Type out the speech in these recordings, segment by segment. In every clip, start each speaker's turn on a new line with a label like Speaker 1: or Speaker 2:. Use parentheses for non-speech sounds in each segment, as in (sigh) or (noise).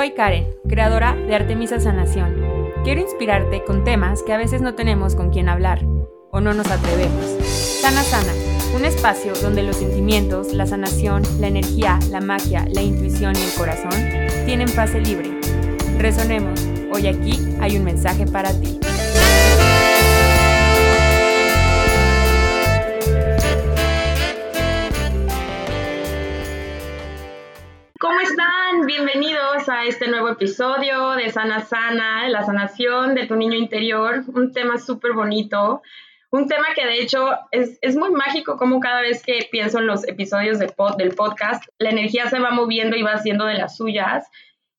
Speaker 1: Soy Karen, creadora de Artemisa Sanación. Quiero inspirarte con temas que a veces no tenemos con quien hablar o no nos atrevemos. Sana Sana, un espacio donde los sentimientos, la sanación, la energía, la magia, la intuición y el corazón tienen fase libre. Resonemos, hoy aquí hay un mensaje para ti. bienvenidos a este nuevo episodio de Sana Sana, la sanación de tu niño interior, un tema súper bonito, un tema que de hecho es, es, muy mágico como cada vez que pienso en los episodios del, pod, del podcast, la energía se va moviendo y va haciendo de las suyas.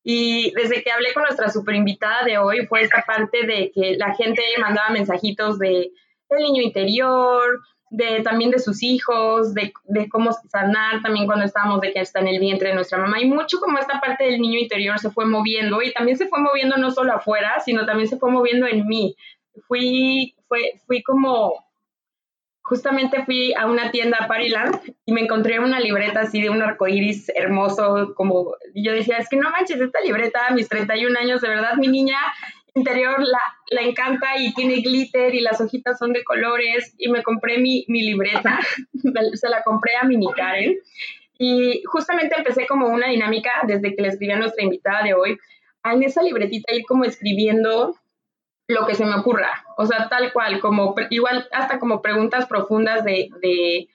Speaker 1: Y desde que hablé con nuestra super invitada de hoy fue esta parte de que la gente mandaba mensajitos de el niño interior, de también de sus hijos, de, de, cómo sanar también cuando estábamos de que está en el vientre de nuestra mamá y mucho como esta parte del niño interior se fue moviendo y también se fue moviendo no solo afuera, sino también se fue moviendo en mí. Fui, fue, fui como, justamente fui a una tienda a Pariland y me encontré una libreta así de un arco iris hermoso, como yo decía, es que no manches, esta libreta a mis 31 años, de verdad, mi niña interior la, la, encanta y tiene glitter y las hojitas son de colores y me compré mi, mi libreta, (laughs) se la compré a Mini Karen. Y justamente empecé como una dinámica desde que le escribí a nuestra invitada de hoy, en esa libretita ir como escribiendo lo que se me ocurra, o sea, tal cual, como igual hasta como preguntas profundas de, de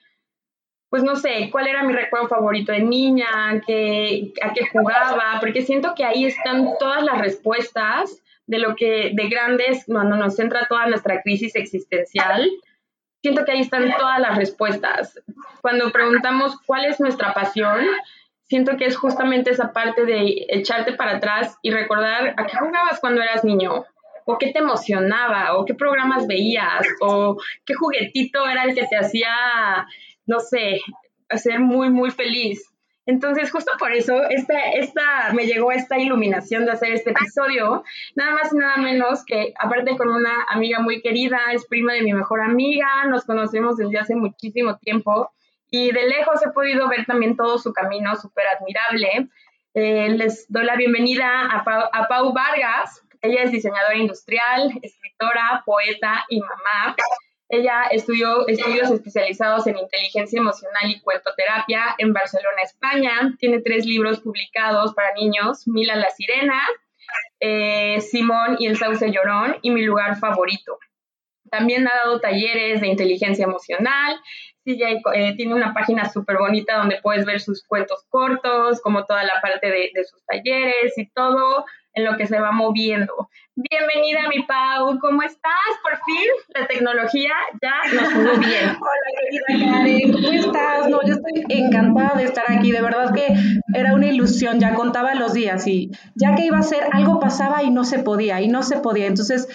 Speaker 1: pues no sé, cuál era mi recuerdo favorito de niña, qué, a qué jugaba, porque siento que ahí están todas las respuestas de lo que de grandes, cuando nos centra toda nuestra crisis existencial, siento que ahí están todas las respuestas. Cuando preguntamos cuál es nuestra pasión, siento que es justamente esa parte de echarte para atrás y recordar a qué jugabas cuando eras niño, o qué te emocionaba, o qué programas veías, o qué juguetito era el que te hacía, no sé, ser muy, muy feliz. Entonces, justo por eso, esta, esta, me llegó esta iluminación de hacer este episodio, nada más y nada menos que, aparte con una amiga muy querida, es prima de mi mejor amiga, nos conocemos desde hace muchísimo tiempo y de lejos he podido ver también todo su camino súper admirable. Eh, les doy la bienvenida a a Pau Vargas, ella es diseñadora industrial, escritora, poeta y mamá. Ella estudió estudios especializados en inteligencia emocional y cuentoterapia en Barcelona, España. Tiene tres libros publicados para niños, Mila la Sirena, eh, Simón y el Sauce Llorón y Mi lugar favorito. También ha dado talleres de inteligencia emocional. Sí, eh, tiene una página súper bonita donde puedes ver sus cuentos cortos, como toda la parte de, de sus talleres y todo en lo que se va moviendo. Bienvenida, mi Pau, ¿cómo estás? Por fin, la tecnología ya nos jugó bien. (laughs)
Speaker 2: Hola, querida Karen, ¿cómo estás? No, yo estoy encantada de estar aquí, de verdad que era una ilusión, ya contaba los días y ya que iba a ser, algo pasaba y no se podía, y no se podía. Entonces,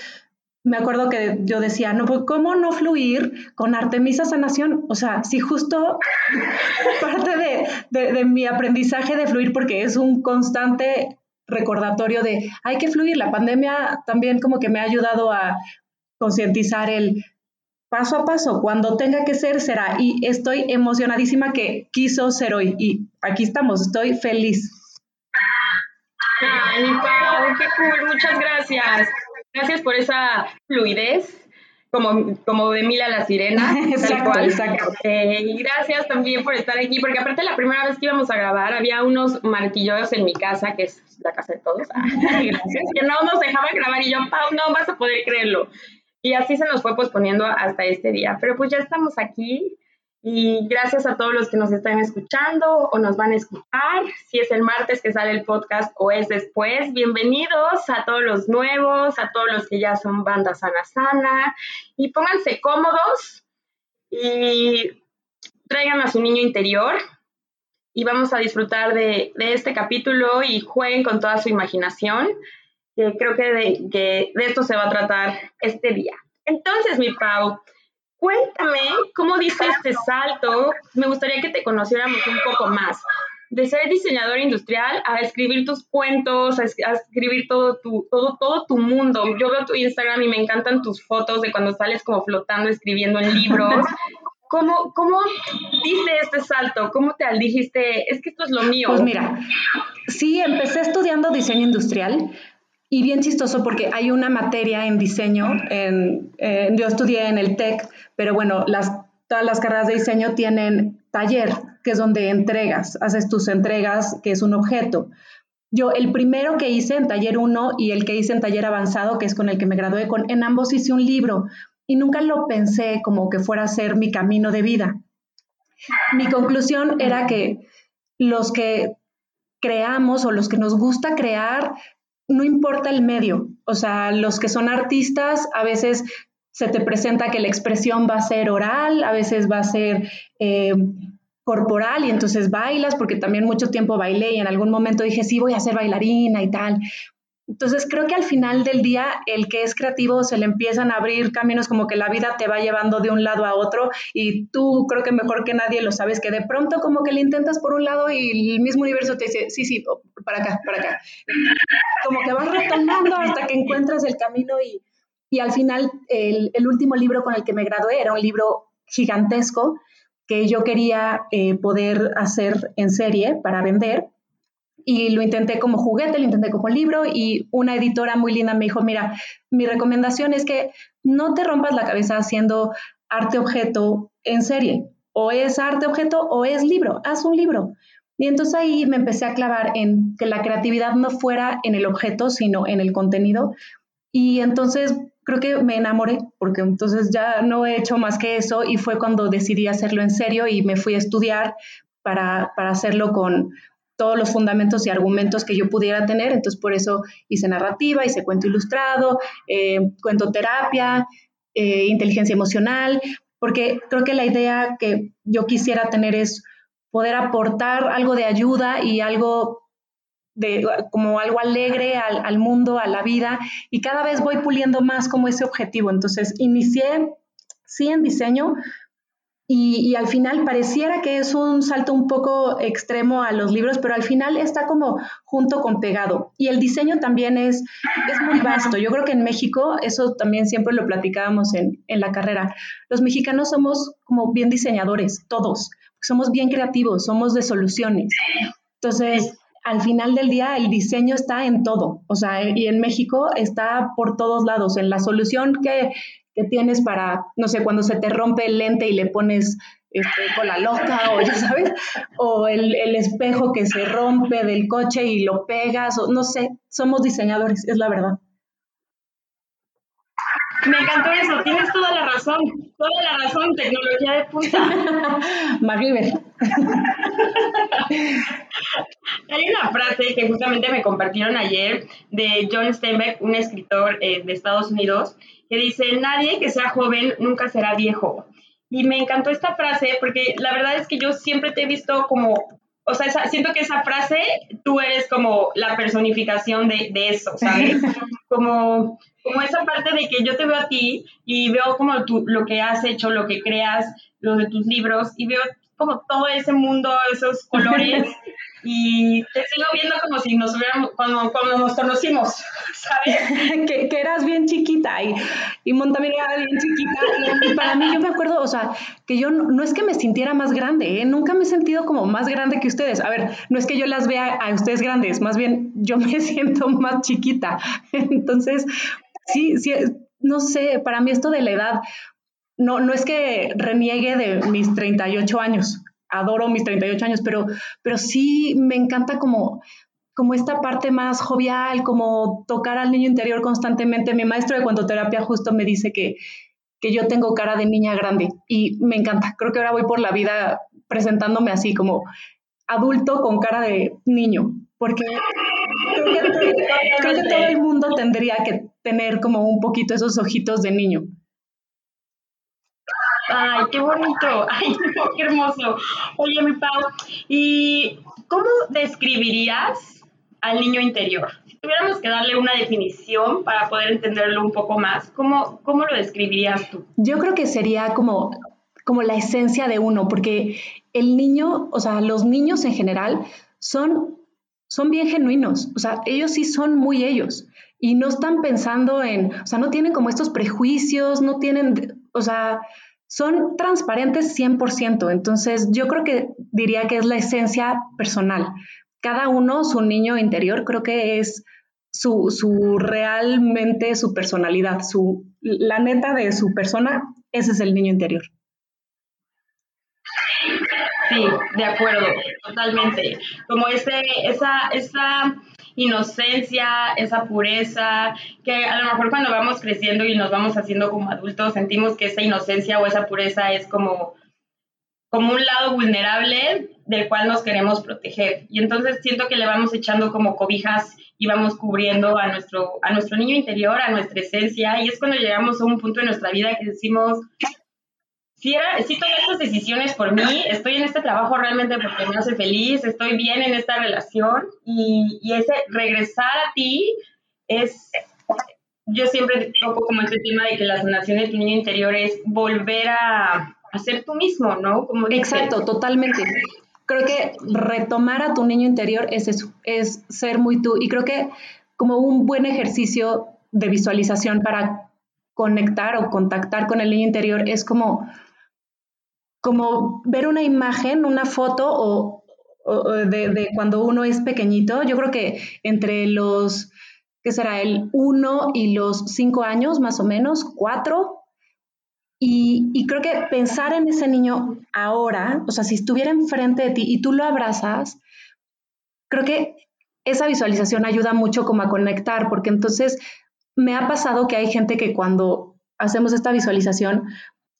Speaker 2: me acuerdo que yo decía, no, pues, ¿cómo no fluir con Artemisa Sanación? O sea, si justo (laughs) parte de, de, de mi aprendizaje de fluir, porque es un constante recordatorio de hay que fluir. La pandemia también como que me ha ayudado a concientizar el paso a paso, cuando tenga que ser, será. Y estoy emocionadísima que quiso ser hoy. Y aquí estamos, estoy feliz.
Speaker 1: Muchas gracias. Gracias por esa fluidez como, como de Mila la Sirena. (laughs)
Speaker 2: exacto, exacto.
Speaker 1: Eh, y gracias también por estar aquí, porque aparte la primera vez que íbamos a grabar había unos marquillos en mi casa, que es la casa de todos, (laughs) gracias, que no nos dejaban grabar y yo, Pau, no vas a poder creerlo. Y así se nos fue posponiendo hasta este día. Pero pues ya estamos aquí y gracias a todos los que nos están escuchando o nos van a escuchar, si es el martes que sale el podcast o es después, bienvenidos a todos los nuevos, a todos los que ya son banda sana sana y pónganse cómodos y traigan a su niño interior y vamos a disfrutar de, este capítulo y jueguen con toda su imaginación, que creo que de, que de esto se va a tratar este día. Entonces, mi Pau, Cuéntame cómo diste este salto. Me gustaría que te conociéramos un poco más. De ser diseñador industrial a escribir tus cuentos, a, escribir todo tu, todo, todo tu mundo. Yo veo tu Instagram y me encantan tus fotos de cuando sales como flotando, escribiendo en libros. (laughs) ¿Cómo, ¿Cómo diste este salto? ¿Cómo te dijiste, es que esto es lo mío?
Speaker 2: Pues mira, sí, empecé estudiando diseño industrial y bien chistoso porque hay una materia en diseño, en, yo estudié en el TEC, pero bueno, las, todas las carreras de diseño tienen taller, que es donde entregas, haces tus entregas, que es un objeto. Yo el primero que hice en taller 1 y el que hice en taller avanzado, que es con el que me gradué, con, en ambos hice un libro y nunca lo pensé como que fuera a ser mi camino de vida. Mi conclusión era que los que creamos o los que nos gusta crear, no importa el medio, o sea, los que son artistas a veces se te presenta que la expresión va a ser oral, a veces va a ser eh, corporal y entonces bailas, porque también mucho tiempo bailé y en algún momento dije, sí, voy a ser bailarina y tal. Entonces creo que al final del día el que es creativo se le empiezan a abrir caminos como que la vida te va llevando de un lado a otro y tú creo que mejor que nadie lo sabes que de pronto como que le intentas por un lado y el mismo universo te dice, sí, sí, para acá, para acá. Como que vas retornando hasta que encuentras el camino y, y al final el, el último libro con el que me gradué era un libro gigantesco que yo quería eh, poder hacer en serie para vender. Y lo intenté como juguete, lo intenté como libro y una editora muy linda me dijo, mira, mi recomendación es que no te rompas la cabeza haciendo arte objeto en serie. O es arte objeto o es libro, haz un libro. Y entonces ahí me empecé a clavar en que la creatividad no fuera en el objeto, sino en el contenido. Y entonces creo que me enamoré, porque entonces ya no he hecho más que eso y fue cuando decidí hacerlo en serio y me fui a estudiar para, hacerlo con todos los fundamentos y argumentos que yo pudiera tener. Entonces por eso hice narrativa, hice cuento ilustrado, eh, cuento terapia, eh, inteligencia emocional, porque creo que la idea que yo quisiera tener es poder aportar algo de ayuda y algo de, como algo alegre al, mundo, a la vida, y cada vez voy puliendo más como ese objetivo. Entonces, inicié, sí, en diseño, y, al final pareciera que es un salto un poco extremo a los libros, pero al final está como junto con pegado. Y el diseño también es, es muy vasto. Yo creo que en México, eso también siempre lo platicábamos en, en la carrera, los mexicanos somos como bien diseñadores, todos. Somos bien creativos, somos de soluciones. Entonces, al final del día el diseño está en todo, o sea, y en México está por todos lados, en la solución que, tienes para, no sé, cuando se te rompe el lente y le pones este, con la loca, o ya sabes, o el, el, espejo que se rompe del coche y lo pegas, o no sé, somos diseñadores, es la verdad.
Speaker 1: Me encantó eso, tienes toda la razón, toda la razón, tecnología de punta. (laughs)
Speaker 2: MacGyver. (laughs)
Speaker 1: Hay una frase que justamente me compartieron ayer de John Steinbeck, un escritor eh, de Estados Unidos, que dice, nadie que sea joven nunca será viejo. Y me encantó esta frase porque la verdad es que yo siempre te he visto como o sea, siento que esa frase, tú eres como la personificación de, de eso, ¿sabes? (laughs) Como, como esa parte de que yo te veo a ti y veo como tú, lo que has hecho, lo que creas, lo de tus libros, y veo como todo ese mundo, esos (laughs) colores, y te sigo viendo como si nos hubiéramos, cuando, cuando nos conocimos, (laughs) ¿sabes? (laughs)
Speaker 2: que, que, eras bien chiquita y, y también era bien chiquita. Y para mí, yo me acuerdo, o sea, que yo no, es que me sintiera más grande, ¿eh? nunca me he sentido como más grande que ustedes. A ver, no es que yo las vea a ustedes grandes, más bien yo me siento más chiquita. Entonces, sí, sí, no sé, para mí esto de la edad, no, no es que reniegue de mis 38 años, adoro mis 38 años, pero, pero sí me encanta como, como esta parte más jovial, como tocar al niño interior constantemente. Mi maestro de cuentoterapia justo me dice que, que yo tengo cara de niña grande y me encanta. Creo que ahora voy por la vida presentándome así como adulto con cara de niño, porque creo que, creo que todo el mundo tendría que tener como un poquito esos ojitos de niño.
Speaker 1: Ay, qué bonito. Ay, (laughs) qué hermoso. Oye, mi Pau, ¿y cómo describirías al niño interior? Si tuviéramos que darle una definición para poder entenderlo un poco más, ¿cómo, cómo lo describirías tú?
Speaker 2: Yo creo que sería como, como la esencia de uno, porque el niño, o sea, los niños en general son, son bien genuinos, o sea, ellos sí son muy ellos y no están pensando en, o sea, no tienen como estos prejuicios, no tienen, o sea, son transparentes 100%. Entonces, yo creo que diría que es la esencia personal, cada uno, su niño interior, creo que es su, su realmente su personalidad, su, la neta de su persona, ese es el niño interior.
Speaker 1: Sí, de acuerdo, totalmente. Como ese, esa, esa inocencia, esa pureza, que a lo mejor cuando vamos creciendo y nos vamos haciendo como adultos, sentimos que esa inocencia o esa pureza es como, como un lado vulnerable del cual nos queremos proteger. Y entonces siento que le vamos echando como cobijas y vamos cubriendo a nuestro, a nuestro niño interior, a nuestra esencia, y es cuando llegamos a un punto en nuestra vida que decimos, si, era, si tomé estas decisiones por mí, estoy en este trabajo realmente porque me hace feliz, estoy bien en esta relación y, y ese regresar a ti es, yo siempre toco como este tema de que la sanación de tu niño interior es volver a, a ser tú mismo, ¿no? Como
Speaker 2: Exacto, totalmente. Creo que retomar a tu niño interior es eso, es ser muy tú. Y creo que como un buen ejercicio de visualización para conectar o contactar con el niño interior es como como ver una imagen, una foto o, de, cuando uno es pequeñito. Yo creo que entre los, ¿qué será? El uno y los cinco años, más o menos, cuatro. Y, y, creo que pensar en ese niño ahora, o sea, si estuviera enfrente de ti y tú lo abrazas, creo que esa visualización ayuda mucho como a conectar, porque entonces me ha pasado que hay gente que cuando hacemos esta visualización,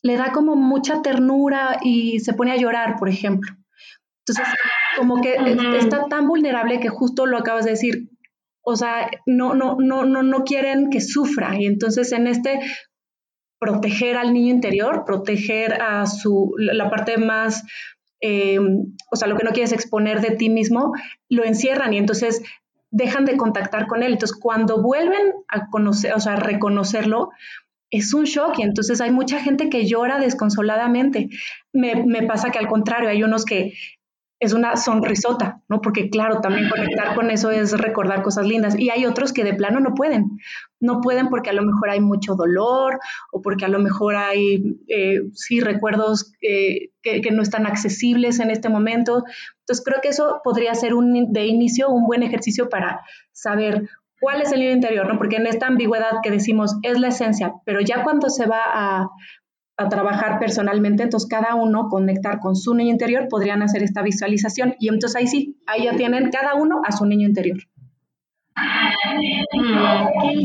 Speaker 2: le da como mucha ternura y se pone a llorar, por ejemplo. Entonces, como que está tan vulnerable que justo lo acabas de decir, o sea, no, no, no, no, no quieren que sufra. Y entonces en este proteger al niño interior, proteger a su, la parte más, eh, o sea, lo que no quieres exponer de ti mismo, lo encierran y entonces dejan de contactar con él. Entonces, cuando vuelven a conocer, o sea, a reconocerlo, es un shock y entonces hay mucha gente que llora desconsoladamente. Me, me, pasa que al contrario, hay unos que es una sonrisota, ¿no? Porque claro, también conectar con eso es recordar cosas lindas. Y hay otros que de plano no pueden. No pueden porque a lo mejor hay mucho dolor o porque a lo mejor hay, eh, sí, recuerdos eh, que, que, no están accesibles en este momento. Entonces creo que eso podría ser un, de inicio un buen ejercicio para saber, cuál es el niño interior, ¿no? Porque en esta ambigüedad que decimos es la esencia, pero ya cuando se va a, trabajar personalmente, entonces cada uno conectar con su niño interior, podrían hacer esta visualización y entonces ahí sí, ahí ya tienen cada uno a su niño interior.
Speaker 1: Mm, Oye,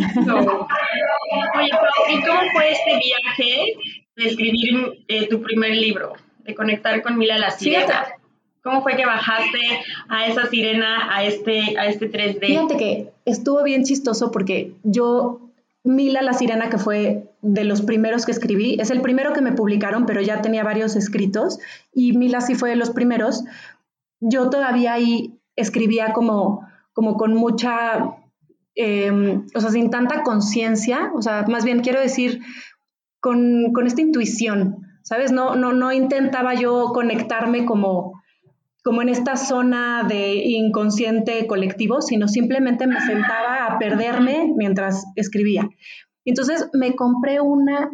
Speaker 1: ¿y cómo fue este viaje de escribir eh, tu primer libro, de conectar con Mila la Sirena? ¿Cómo fue que bajaste a esa sirena a este, a este 3D?
Speaker 2: Fíjate que estuvo bien chistoso porque yo, Mila la sirena, que fue de los primeros que escribí, es el primero que me publicaron, pero ya tenía varios escritos, y Mila sí fue de los primeros. Yo todavía ahí escribía como, como con mucha, em, o sea, sin tanta conciencia, o sea, más bien quiero decir, con, con esta intuición, ¿sabes? No, no, no intentaba yo conectarme como como en esta zona de inconsciente colectivo, sino simplemente me sentaba a perderme mientras escribía. Entonces me compré una,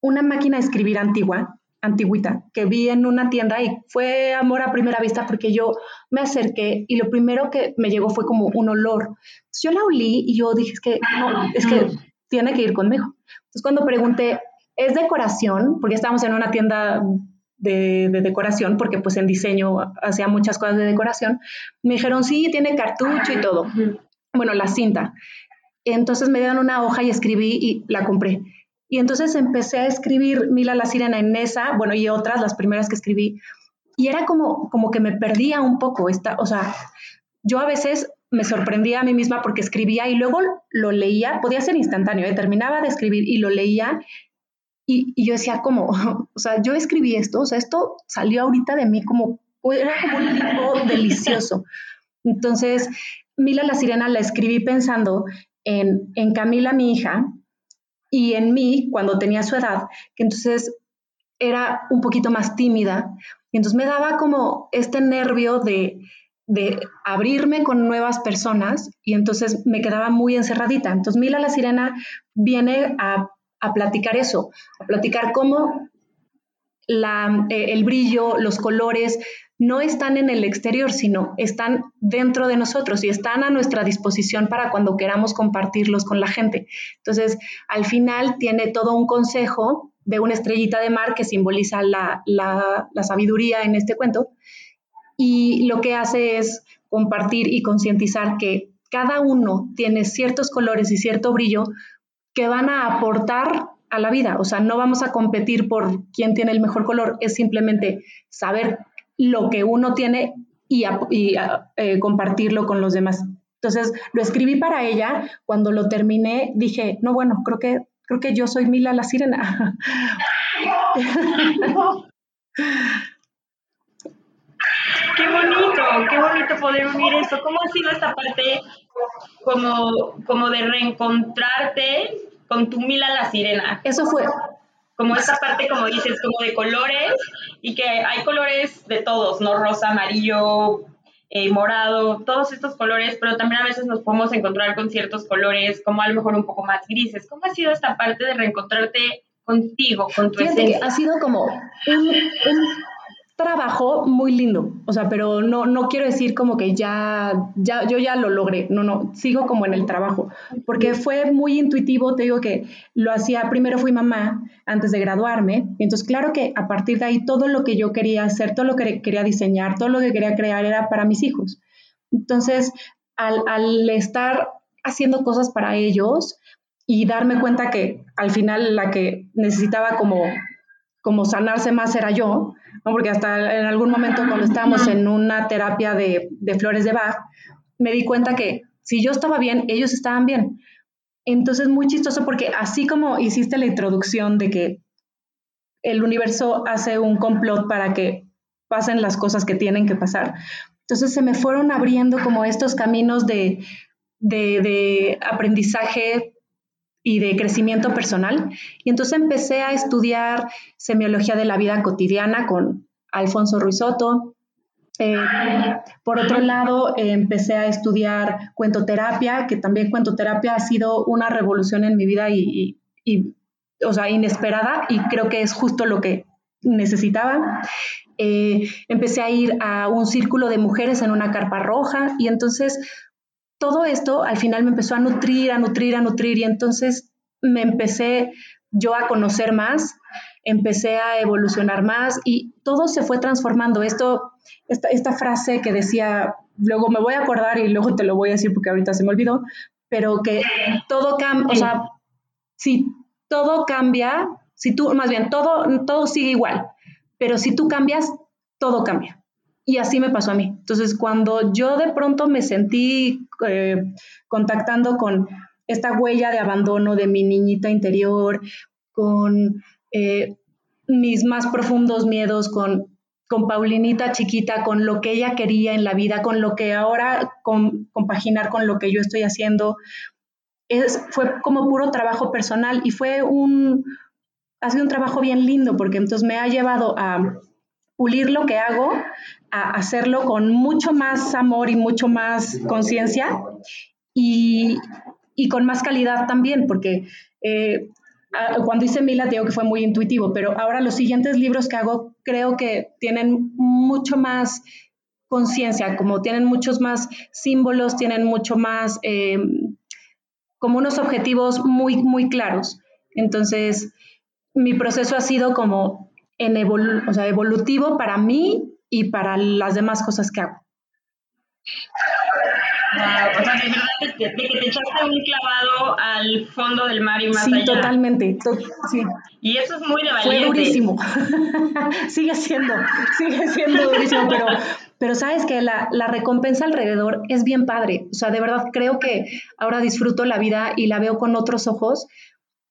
Speaker 2: una máquina de escribir antigua, antiguita, que vi en una tienda y fue amor a primera vista porque yo me acerqué y lo primero que me llegó fue como un olor. yo la olí y yo dije, es que, no, es que tiene que ir conmigo. Entonces cuando pregunté, ¿es decoración? Porque estábamos en una tienda de, decoración, porque pues en diseño hacía muchas cosas de decoración, me dijeron, sí, tiene cartucho y todo. Bueno, la cinta. Entonces me dieron una hoja y escribí y la compré. Y entonces empecé a escribir Mila la Sirena en esa, bueno, y otras, las primeras que escribí. Y era como, como que me perdía un poco esta, o sea, yo a veces me sorprendía a mí misma porque escribía y luego lo leía, podía ser instantáneo, ¿eh? terminaba de escribir y lo leía y, yo decía como, (laughs) o sea, yo escribí esto, o sea, esto salió ahorita de mí como, era como un tipo (laughs) delicioso. Entonces, Mila la Sirena la escribí pensando en, en Camila, mi hija, y en mí cuando tenía su edad, que entonces era un poquito más tímida. Y entonces me daba como este nervio de, de abrirme con nuevas personas y entonces me quedaba muy encerradita. Entonces Mila la Sirena viene a a platicar eso, a platicar cómo la, eh, el brillo, los colores no están en el exterior, sino están dentro de nosotros y están a nuestra disposición para cuando queramos compartirlos con la gente. Entonces, al final tiene todo un consejo de una estrellita de mar que simboliza la, la sabiduría en este cuento y lo que hace es compartir y concientizar que cada uno tiene ciertos colores y cierto brillo que van a aportar a la vida. O sea, no vamos a competir por quién tiene el mejor color, es simplemente saber lo que uno tiene y, eh, compartirlo con los demás. Entonces, lo escribí para ella. Cuando lo terminé, dije, no, bueno, creo que, creo que yo soy Mila la sirena. (laughs) (laughs)
Speaker 1: Qué bonito, qué bonito poder unir eso. ¿Cómo ha sido esta parte como, como de reencontrarte con tu Mila la sirena?
Speaker 2: Eso fue.
Speaker 1: Como esta parte, como dices, como de colores y que hay colores de todos, ¿no? Rosa, amarillo, eh, morado, todos estos colores, pero también a veces nos podemos encontrar con ciertos colores, como a lo mejor un poco más grises. ¿Cómo ha sido esta parte de reencontrarte contigo, con tu esencia?
Speaker 2: ha sido como un, trabajo muy lindo, o sea, pero no, no quiero decir como que ya, ya, yo ya lo logré, no, no, sigo como en el trabajo, porque fue muy intuitivo, te digo que lo hacía, primero fui mamá antes de graduarme, entonces claro que a partir de ahí todo lo que yo quería hacer, todo lo que quería diseñar, todo lo que quería crear era para mis hijos. Entonces, al, al estar haciendo cosas para ellos y darme cuenta que al final la que necesitaba como, como sanarse más era yo, porque hasta en algún momento cuando estábamos en una terapia de, flores de Bach, me di cuenta que si yo estaba bien, ellos estaban bien. Entonces, muy chistoso porque así como hiciste la introducción de que el universo hace un complot para que pasen las cosas que tienen que pasar, entonces se me fueron abriendo como estos caminos de, de aprendizaje y de crecimiento personal. Y entonces empecé a estudiar semiología de la vida cotidiana con Alfonso Ruizotto. Eh, por otro lado, empecé a estudiar cuentoterapia, que también cuentoterapia ha sido una revolución en mi vida y, o sea, inesperada y creo que es justo lo que necesitaba. Eh, empecé a ir a un círculo de mujeres en una carpa roja y entonces todo esto al final me empezó a nutrir, a nutrir, a nutrir y entonces me empecé yo a conocer más, empecé a evolucionar más y todo se fue transformando. Esto, esta, frase que decía, luego me voy a acordar y luego te lo voy a decir porque ahorita se me olvidó, pero que todo cambia, o sea, si todo cambia, si tú, más bien, todo, todo sigue igual, pero si tú cambias, todo cambia. Y así me pasó a mí. Entonces, cuando yo de pronto me sentí eh, contactando con esta huella de abandono de mi niñita interior, con eh, mis más profundos miedos, con, con Paulinita chiquita, con lo que ella quería en la vida, con lo que ahora compaginar con lo que yo estoy haciendo, es, fue como puro trabajo personal y fue un, ha sido un trabajo bien lindo porque entonces me ha llevado a pulir lo que hago, a hacerlo con mucho más amor y mucho más conciencia y, con más calidad también, porque eh, cuando hice Mila digo que fue muy intuitivo, pero ahora los siguientes libros que hago creo que tienen mucho más conciencia, como tienen muchos más símbolos, tienen mucho más, eh, como unos objetivos muy, muy claros. Entonces, mi proceso ha sido como en o sea, evolutivo para mí y para las demás cosas que hago.
Speaker 1: Wow, o sea, de verdad, de, que te echaste un clavado al fondo del mar y más
Speaker 2: sí, Totalmente, sí.
Speaker 1: Y eso es muy de valiente.
Speaker 2: Fue durísimo. (laughs) sigue siendo, sigue siendo durísimo, pero, pero sabes que la, la, recompensa alrededor es bien padre. O sea, de verdad creo que ahora disfruto la vida y la veo con otros ojos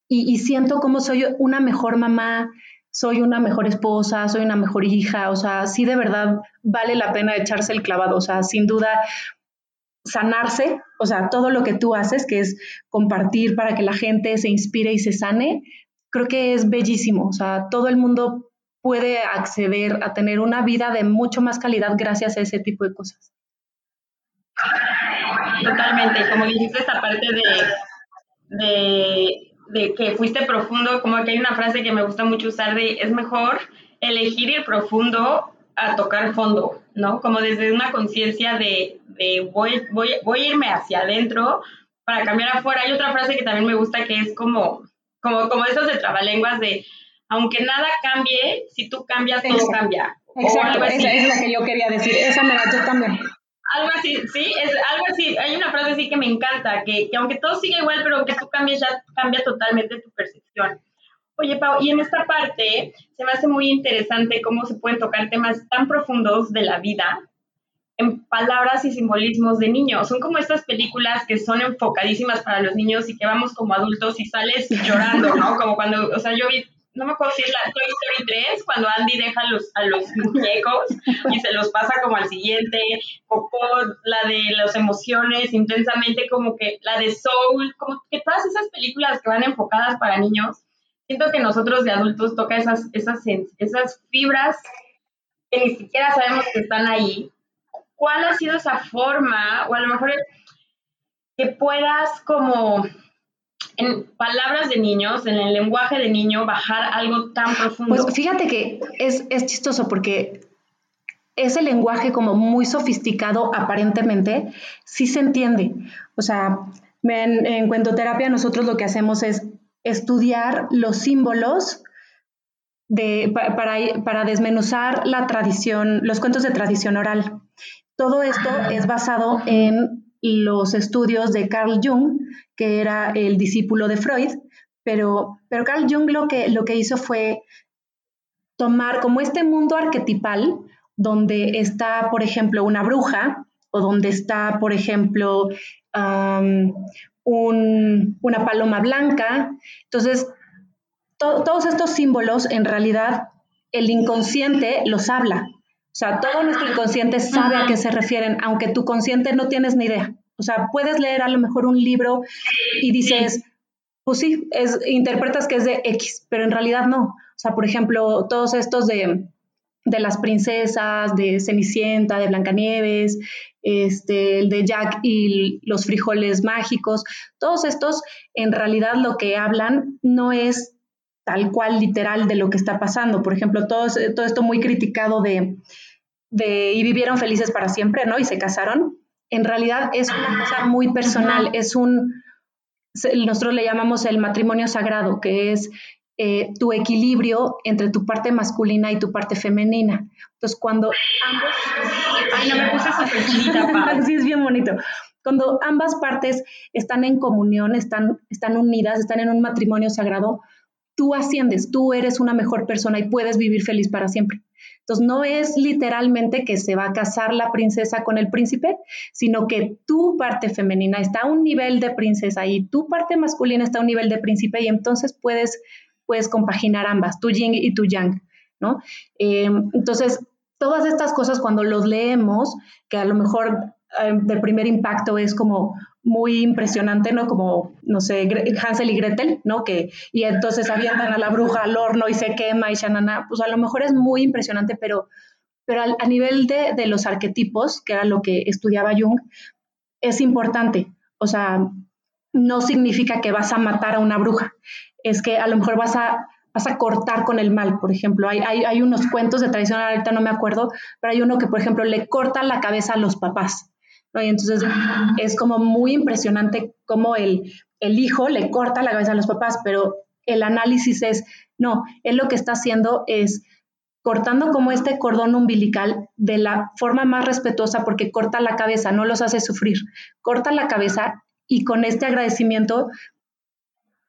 Speaker 2: y, y siento como soy una mejor mamá, soy una mejor esposa, soy una mejor hija, o sea, sí de verdad vale la pena echarse el clavado, o sea, sin duda sanarse, o sea, todo lo que tú haces, que es compartir para que la gente se inspire y se sane, creo que es bellísimo, o sea, todo el mundo puede acceder a tener una vida de mucho más calidad gracias a ese tipo de cosas.
Speaker 1: Totalmente, como dijiste esta parte de, de de que fuiste profundo, como que hay una frase que me gusta mucho usar de es mejor elegir ir profundo a tocar fondo, ¿no? Como desde una conciencia de, de voy, voy, voy a irme hacia adentro para cambiar afuera. Hay otra frase que también me gusta que es como, como, como esas de trabalenguas de, aunque nada cambie, si tú cambias, todo cambia.
Speaker 2: Exacto, esa es la que yo quería decir, esa me la yo también.
Speaker 1: Algo así, sí, es algo así. Hay una frase así que me encanta, que, que aunque todo siga igual, pero que tú cambies, ya cambia totalmente tu percepción. Oye, Pau, y en esta parte se me hace muy interesante cómo se pueden tocar temas tan profundos de la vida en palabras y simbolismos de niños. Son como estas películas que son enfocadísimas para los niños y que vamos como adultos y sales llorando, ¿no? Como cuando, o sea, yo vi, no me acuerdo si es la Toy Story 3, cuando Andy deja los, a los muñecos y se los pasa como al siguiente, Coco, la de las emociones intensamente, como que la de Soul, como que todas esas películas que van enfocadas para niños siento que nosotros de adultos toca esas, esas, esas fibras que ni siquiera sabemos que están ahí. ¿Cuál ha sido esa forma, o a lo mejor que puedas como en palabras de niños, en el lenguaje de niño, bajar algo tan profundo?
Speaker 2: Pues fíjate que es, es chistoso porque ese lenguaje como muy sofisticado aparentemente, sí se entiende. O sea, en, en cuentoterapia nosotros lo que hacemos es estudiar los símbolos de, para, para, desmenuzar la tradición, los cuentos de tradición oral. Todo esto es basado en los estudios de Carl Jung, que era el discípulo de Freud, pero, pero Carl Jung lo que, lo que hizo fue tomar como este mundo arquetipal, donde está, por ejemplo, una bruja, o donde está, por ejemplo, una paloma blanca. Entonces, todos estos símbolos, en realidad, el inconsciente los habla. O sea, todo nuestro inconsciente sabe a qué se refieren, aunque tu consciente no tienes ni idea. O sea, puedes leer a lo mejor un libro y dices, pues sí, es, interpretas que es de X, pero en realidad no. O sea, por ejemplo, todos estos de, de las princesas, de Cenicienta, de Blancanieves, este, el de Jack y los frijoles mágicos, todos estos en realidad lo que hablan no es tal cual literal de lo que está pasando. Por ejemplo, todo, todo esto muy criticado de, y vivieron felices para siempre, ¿no? Y se casaron. En realidad es una cosa muy personal, es un, nosotros le llamamos el matrimonio sagrado, que es eh, tu equilibrio entre tu parte masculina y tu parte femenina. Entonces, cuando ambos...
Speaker 1: Ay, no me puse (laughs)
Speaker 2: sí, es bien bonito. Cuando ambas partes están en comunión, están, están unidas, están en un matrimonio sagrado, tú asciendes, tú eres una mejor persona y puedes vivir feliz para siempre. Entonces, no es literalmente que se va a casar la princesa con el príncipe, sino que tu parte femenina está a un nivel de princesa y tu parte masculina está a un nivel de príncipe y entonces puedes puedes compaginar ambas, tu yin y tu yang, ¿no? Eh, entonces, todas estas cosas cuando los leemos, que a lo mejor eh, de primer impacto es como muy impresionante, ¿no? Como, no sé, Hansel y Gretel, ¿no? Que, y entonces avientan a la bruja al horno y se quema y shanana, pues a lo mejor es muy impresionante, pero, pero a, nivel de, de, los arquetipos, que era lo que estudiaba Jung, es importante. O sea, no significa que vas a matar a una bruja es que a lo mejor vas a, vas a cortar con el mal, por ejemplo. Hay, hay, unos cuentos de tradición, ahorita no me acuerdo, pero hay uno que, por ejemplo, le corta la cabeza a los papás. Y entonces es como muy impresionante cómo el, el hijo le corta la cabeza a los papás, pero el análisis es, no, él lo que está haciendo es cortando como este cordón umbilical de la forma más respetuosa porque corta la cabeza, no los hace sufrir, corta la cabeza y con este agradecimiento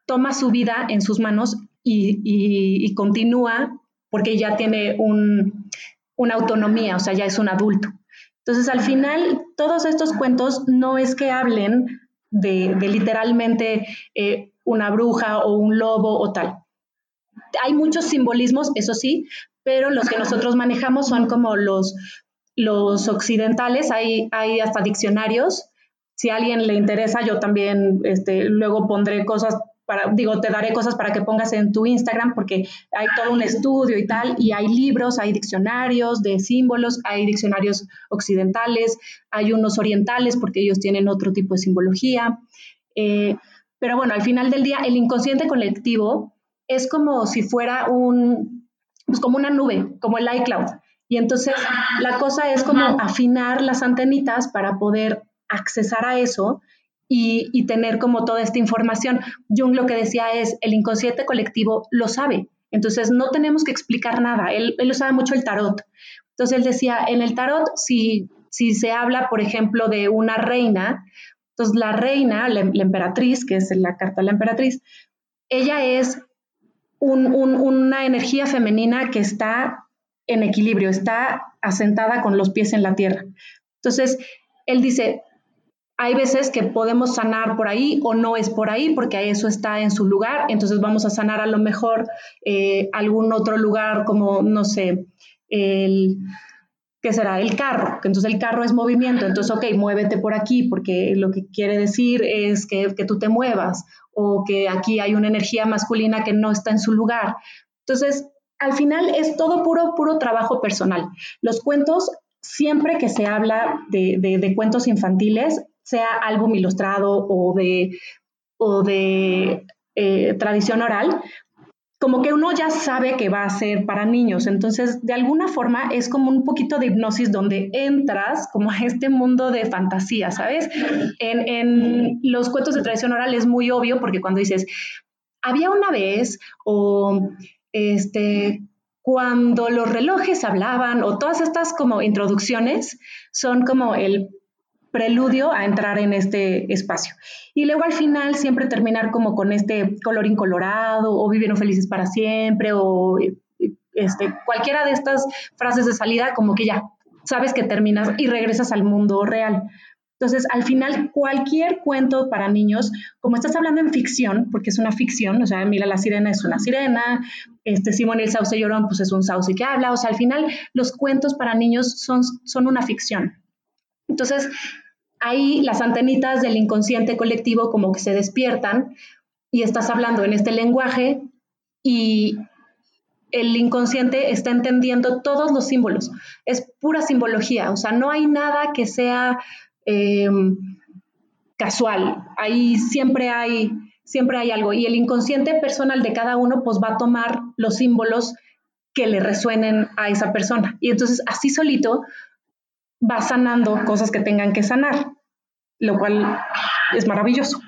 Speaker 2: toma su vida en sus manos y, continúa porque ya tiene una autonomía, o sea, ya es un adulto. Entonces, al final, todos estos cuentos no es que hablen de, literalmente eh, una bruja o un lobo o tal. Hay muchos simbolismos, eso sí, pero los que nosotros manejamos son como los, los occidentales, hay, hay hasta diccionarios. Si a alguien le interesa, yo también este, luego pondré cosas digo, te daré cosas para que pongas en tu Instagram porque hay todo un estudio y tal, y hay libros, hay diccionarios de símbolos, hay diccionarios occidentales, hay unos orientales porque ellos tienen otro tipo de simbología. Eh, pero bueno, al final del día, el inconsciente colectivo es como si fuera un, pues como una nube, como el iCloud. Y entonces la cosa es como afinar las antenitas para poder accesar a eso y, tener como toda esta información. Jung lo que decía es, el inconsciente colectivo lo sabe, entonces no tenemos que explicar nada, él, él usaba mucho el tarot. Entonces él decía, en el tarot, si, si se habla, por ejemplo, de una reina, entonces la reina, la, emperatriz, que es la carta de la emperatriz, ella es una energía femenina que está en equilibrio, está asentada con los pies en la tierra. Entonces, él dice, hay veces que podemos sanar por ahí o no es por ahí porque eso está en su lugar, entonces vamos a sanar a lo mejor eh, algún otro lugar como, no sé, el, ¿qué será? El carro, entonces el carro es movimiento, entonces, ok, muévete por aquí porque lo que quiere decir es que, que tú te muevas o que aquí hay una energía masculina que no está en su lugar. Entonces, al final es todo puro, puro trabajo personal. Los cuentos, siempre que se habla de, de cuentos infantiles, sea álbum ilustrado o de, o de eh, tradición oral, como que uno ya sabe que va a ser para niños. Entonces, de alguna forma es como un poquito de hipnosis donde entras como a este mundo de fantasía, ¿sabes? En, en los cuentos de tradición oral es muy obvio porque cuando dices, había una vez o este cuando los relojes hablaban o todas estas como introducciones son como el preludio a entrar en este espacio. Y luego al final siempre terminar como con este color incolorado o vivieron felices para siempre o este, cualquiera de estas frases de salida como que ya sabes que terminas y regresas al mundo real. Entonces, al final, cualquier cuento para niños, como estás hablando en ficción, porque es una ficción, o sea, mira, la sirena es una sirena, este Simón el sauce llorón, pues es un sauce que habla, o sea, al final, los cuentos para niños son, son una ficción. Entonces, ahí las antenitas del inconsciente colectivo como que se despiertan y estás hablando en este lenguaje y el inconsciente está entendiendo todos los símbolos. Es pura simbología, o sea, no hay nada que sea em, casual. Ahí siempre hay, siempre hay algo. Y el inconsciente personal de cada uno pues va a tomar los símbolos que le resuenen a esa persona. Y entonces así solito va sanando cosas que tengan que sanar, lo cual es maravilloso.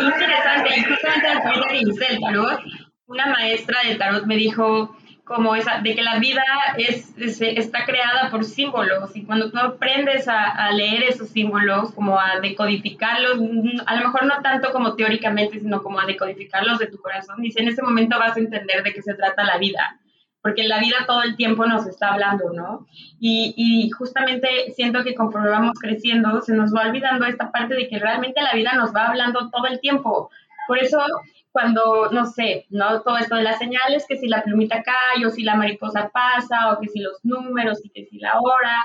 Speaker 1: Interesante, y justamente al del tarot, una maestra de tarot me dijo como esa, de que la vida es, está creada por símbolos y cuando tú aprendes a, a, leer esos símbolos, como a decodificarlos, a lo mejor no tanto como teóricamente, sino como a decodificarlos de tu corazón, dice, en ese momento vas a entender de qué se trata la vida porque la vida todo el tiempo nos está hablando, ¿no? Y, y, justamente siento que conforme vamos creciendo, se nos va olvidando esta parte de que realmente la vida nos va hablando todo el tiempo. Por eso, cuando, no sé, ¿no? Todo esto de las señales, que si la plumita cae, o si la mariposa pasa, o que si los números, y que si la hora,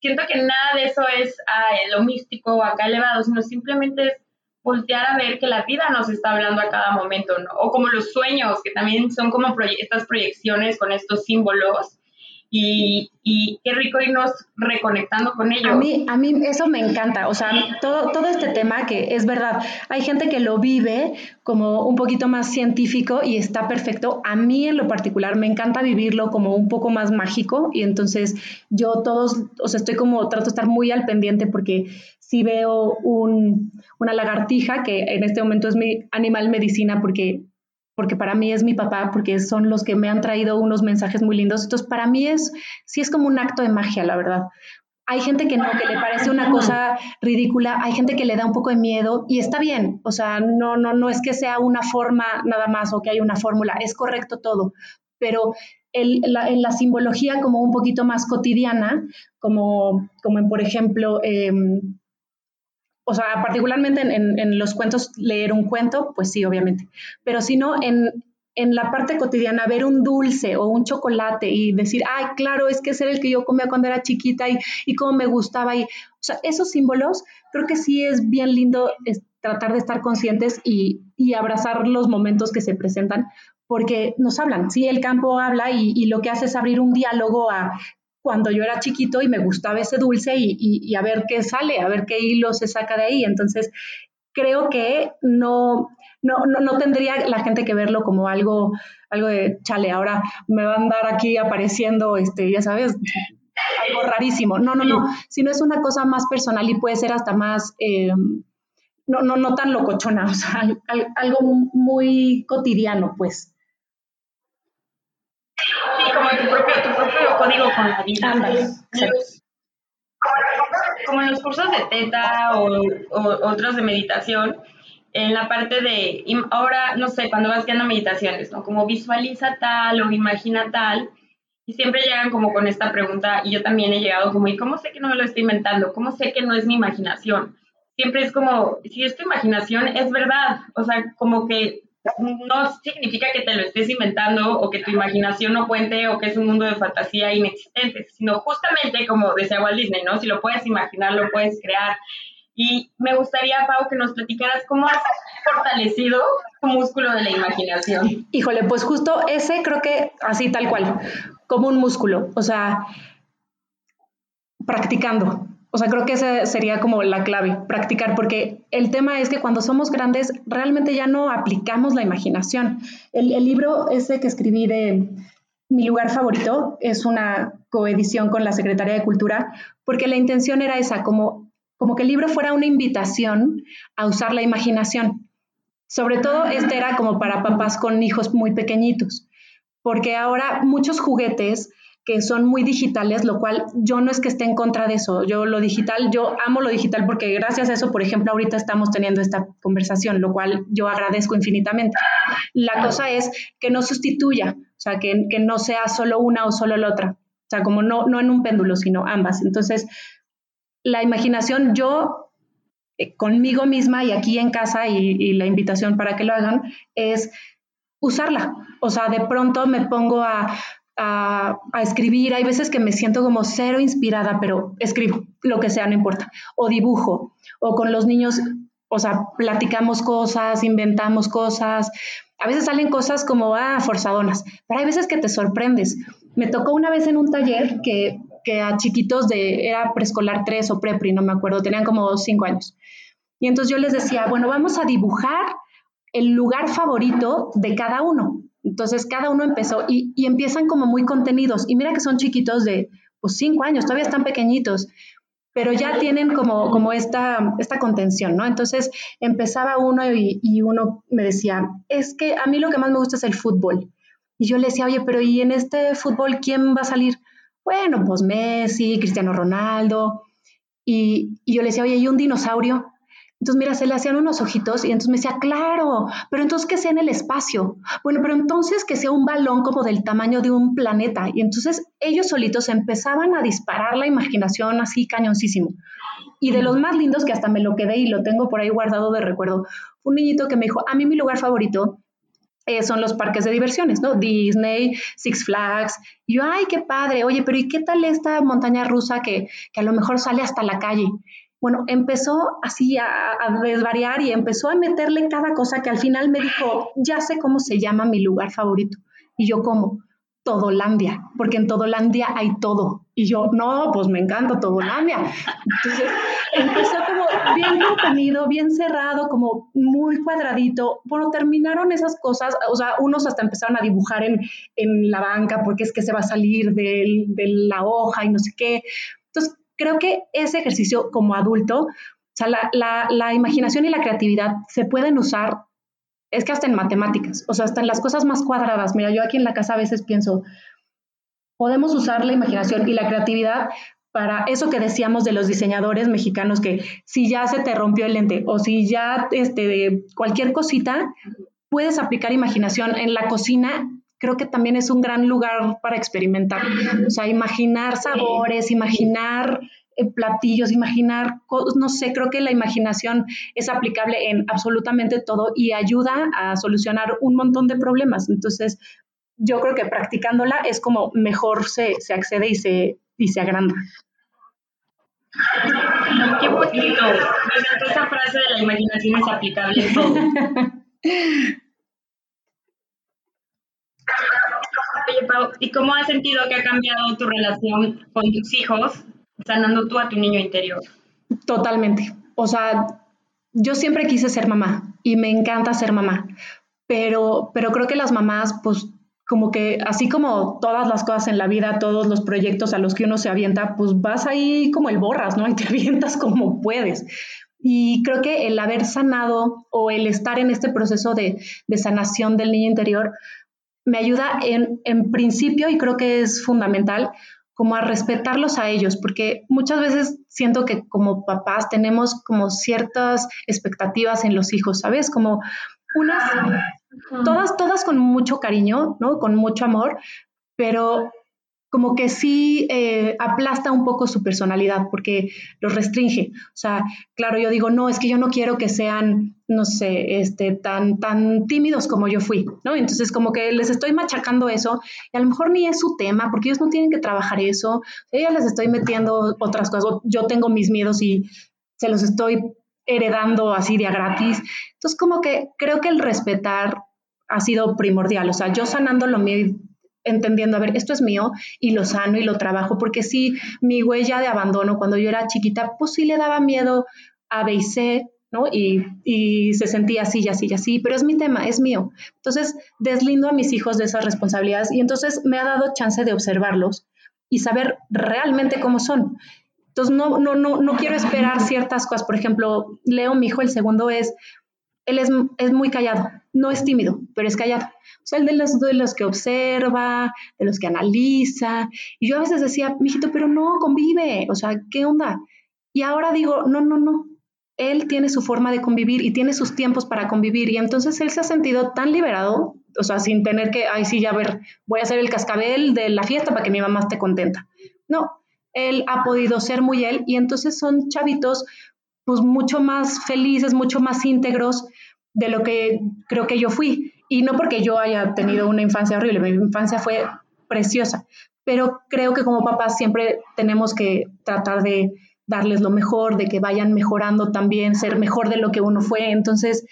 Speaker 1: siento que nada de eso es ah, lo místico o acá elevado, sino simplemente es voltear a ver que la vida nos está hablando a cada momento, ¿no? O como los sueños, que también son como estas proyecciones con estos símbolos. Y, y, qué rico irnos reconectando con ellos.
Speaker 2: A mí, a mí eso me encanta, o sea, todo, todo este tema que es verdad, hay gente que lo vive como un poquito más científico y está perfecto. A mí en lo particular me encanta vivirlo como un poco más mágico y entonces yo todos, o sea, estoy como, trato de estar muy al pendiente porque si veo una lagartija, que en este momento es mi animal medicina porque, porque para mí es mi papá, porque son los que me han traído unos mensajes muy lindos. Entonces, para mí es, sí es como un acto de magia, la verdad. Hay gente que no, que le parece una cosa ridícula, hay gente que le da un poco de miedo y está bien, o sea, no, no, no es que sea una forma nada más o que hay una fórmula, es correcto todo, pero en la simbología como un poquito más cotidiana, como, como en, por ejemplo, em, o sea, particularmente en, los cuentos, leer un cuento, pues sí, obviamente, pero si no, en, la parte cotidiana, ver un dulce o un chocolate y decir, ay, claro, es que ese era el que yo comía cuando era chiquita y, y cómo me gustaba. Y, o sea, esos símbolos, creo que sí es bien lindo tratar de estar conscientes y, y, abrazar los momentos que se presentan, porque nos hablan. Sí, el campo habla y, y, lo que hace es abrir un diálogo a cuando yo era chiquito y me gustaba ese dulce y, a ver qué sale, a ver qué hilo se saca de ahí. Entonces, creo que no, no, no, no tendría la gente que verlo como algo, algo de, chale, ahora me va a andar aquí apareciendo, este, ya sabes, algo rarísimo. No, no, no, sino es una cosa más personal y puede ser hasta más, eh, no, no, no tan locochona, o sea, algo muy cotidiano, pues.
Speaker 1: Sí, como tu propio, tu propio código con la vida. Como en los cursos de teta o, o otros de meditación, en la parte de, ahora, no sé, cuando vas quedando meditaciones, ¿no? Como visualiza tal o imagina tal, y siempre llegan como con esta pregunta, y yo también he llegado como, ¿y cómo sé que no me lo estoy inventando? ¿Cómo sé que no es mi imaginación? Siempre es como, si es tu imaginación, es verdad. O sea, como que no significa que te lo estés inventando o que tu imaginación no cuente o que es un mundo de fantasía inexistente, sino justamente como decía Walt Disney, ¿no? Si lo puedes imaginar, lo puedes crear. Y me gustaría, Pau, que nos platicaras cómo has fortalecido tu músculo de la imaginación.
Speaker 2: Híjole, pues justo ese creo que así tal cual, como un músculo, o sea, practicando. O sea, creo que esa sería como la clave, practicar, porque el tema es que cuando somos grandes realmente ya no aplicamos la imaginación. El, libro ese que escribí de Mi lugar favorito es una coedición con la Secretaría de Cultura, porque la intención era esa, como como que el libro fuera una invitación a usar la imaginación. Sobre todo este era como para papás con hijos muy pequeñitos, porque ahora muchos juguetes que son muy digitales, lo cual yo no es que esté en contra de eso. Yo lo digital, yo amo lo digital porque gracias a eso, por ejemplo, ahorita estamos teniendo esta conversación, lo cual yo agradezco infinitamente. La cosa es que no sustituya, o sea, que, que no sea solo una o solo la otra. O sea, como no, no en un péndulo, sino ambas. Entonces, la imaginación, yo eh, conmigo misma y aquí en casa y, la invitación para que lo hagan es usarla. O sea, de pronto me pongo a, a, escribir, hay veces que me siento como cero inspirada, pero escribo, lo que sea, no importa. O dibujo, o con los niños, o sea, platicamos cosas, inventamos cosas. A veces salen cosas como, ah, forzadonas, pero hay veces que te sorprendes. Me tocó una vez en un taller que que a chiquitos de, era preescolar 3 o prepri, no me acuerdo, tenían como 5 años. Y entonces yo les decía, bueno, vamos a dibujar el lugar favorito de cada uno. Entonces cada uno empezó y, y empiezan como muy contenidos. Y mira que son chiquitos de pues 5 años, todavía están pequeñitos, pero ya tienen como, como esta, esta contención, ¿no? Entonces empezaba uno y, y uno me decía, es que a mí lo que más me gusta es el fútbol. Y yo le decía, oye, pero ¿y en este fútbol quién va a salir? Bueno, pues Messi, Cristiano Ronaldo. Y, yo le decía, oye, ¿y un dinosaurio? Entonces, mira, se le hacían unos ojitos y entonces me decía, claro, pero entonces que sea en el espacio. Bueno, pero entonces que sea un balón como del tamaño de un planeta. Y entonces ellos solitos empezaban a disparar la imaginación así cañoncísimo. Y de los más lindos que hasta me lo quedé y lo tengo por ahí guardado de recuerdo, un niñito que me dijo, a mí mi lugar favorito eh, son los parques de diversiones, ¿no? Disney, Six Flags. Y yo, ay, qué padre, oye, pero ¿y qué tal esta montaña rusa que, a lo mejor sale hasta la calle? Bueno, empezó así a, desvariar y empezó a meterle cada cosa que al final me dijo, ya sé cómo se llama mi lugar favorito. Y yo, ¿cómo? Todolandia, porque en Todolandia hay todo. Y yo, no, pues me encanta Todolandia. Entonces empezó como bien contenido, bien cerrado, como muy cuadradito. Bueno, terminaron esas cosas, o sea, unos hasta empezaron a dibujar en, en la banca porque es que se va a salir de, de la hoja y no sé qué. Entonces, creo que ese ejercicio como adulto, o sea, la, la, imaginación y la creatividad se pueden usar es que hasta en matemáticas, o sea, hasta en las cosas más cuadradas. Mira, yo aquí en la casa a veces pienso, podemos usar la imaginación y la creatividad para eso que decíamos de los diseñadores mexicanos, que si ya se te rompió el lente o si ya este, cualquier cosita, puedes aplicar imaginación en la cocina. Creo que también es un gran lugar para experimentar. O sea, imaginar sabores, imaginar eh, platillos, imaginar, no sé, creo que la imaginación es aplicable en absolutamente todo y ayuda a solucionar un montón de problemas. Entonces, yo creo que practicándola es como mejor se, se accede y se, y se agranda.
Speaker 1: Qué bonito. esa frase de la imaginación es aplicable en (laughs) todo. Oye, ¿y cómo has sentido que ha cambiado tu relación con tus hijos, sanando tú a tu niño interior?
Speaker 2: Totalmente. O sea, yo siempre quise ser mamá y me encanta ser mamá, pero, pero creo que las mamás, pues como que así como todas las cosas en la vida, todos los proyectos a los que uno se avienta, pues vas ahí como el borras, ¿no? (laughs) Y te avientas como puedes. Y creo que el haber sanado o el estar en este proceso de, de sanación del niño interior me ayuda en, en principio y creo que es fundamental como a respetarlos a ellos, porque muchas veces siento que como papás tenemos como ciertas expectativas en los hijos, ¿sabes? Como unas, todas, todas con mucho cariño, ¿no? Con mucho amor, pero como que sí eh, aplasta un poco su personalidad porque los restringe. O sea, claro, yo digo, no, es que yo no quiero que sean, no sé, este, tan, tan tímidos como yo fui, ¿no? Entonces como que les estoy machacando eso y a lo mejor ni es su tema porque ellos no tienen que trabajar eso, ellos les estoy metiendo otras cosas, yo tengo mis miedos y se los estoy heredando así de a gratis. Entonces como que creo que el respetar ha sido primordial, o sea, yo sanando lo mío entendiendo, a ver, esto es mío y lo sano y lo trabajo, porque sí, mi huella de abandono cuando yo era chiquita, pues sí le daba miedo a B y C, ¿no? Y, y, se sentía así y así y así, pero es mi tema, es mío. Entonces, deslindo a mis hijos de esas responsabilidades y entonces me ha dado chance de observarlos y saber realmente cómo son. Entonces, no, no, no, no quiero esperar ciertas cosas. Por ejemplo, Leo, mi hijo, el segundo es, él es, es muy callado, no es tímido, pero es callado. O sea, el de los, de los que observa, de los que analiza. Y yo a veces decía, mijito, pero no, convive. O sea, ¿qué onda? Y ahora digo, no, no, no. Él tiene su forma de convivir y tiene sus tiempos para convivir. Y entonces él se ha sentido tan liberado, o sea, sin tener que, ay, sí, ya ver, voy a hacer el cascabel de la fiesta para que mi mamá esté contenta. No, él ha podido ser muy él y entonces son chavitos pues mucho más felices, mucho más íntegros, de lo que creo que yo fui. Y no porque yo haya tenido una infancia horrible, mi infancia fue preciosa, pero creo que como papás siempre tenemos que tratar de darles lo mejor, de que vayan mejorando también, ser mejor de lo que uno fue. Entonces,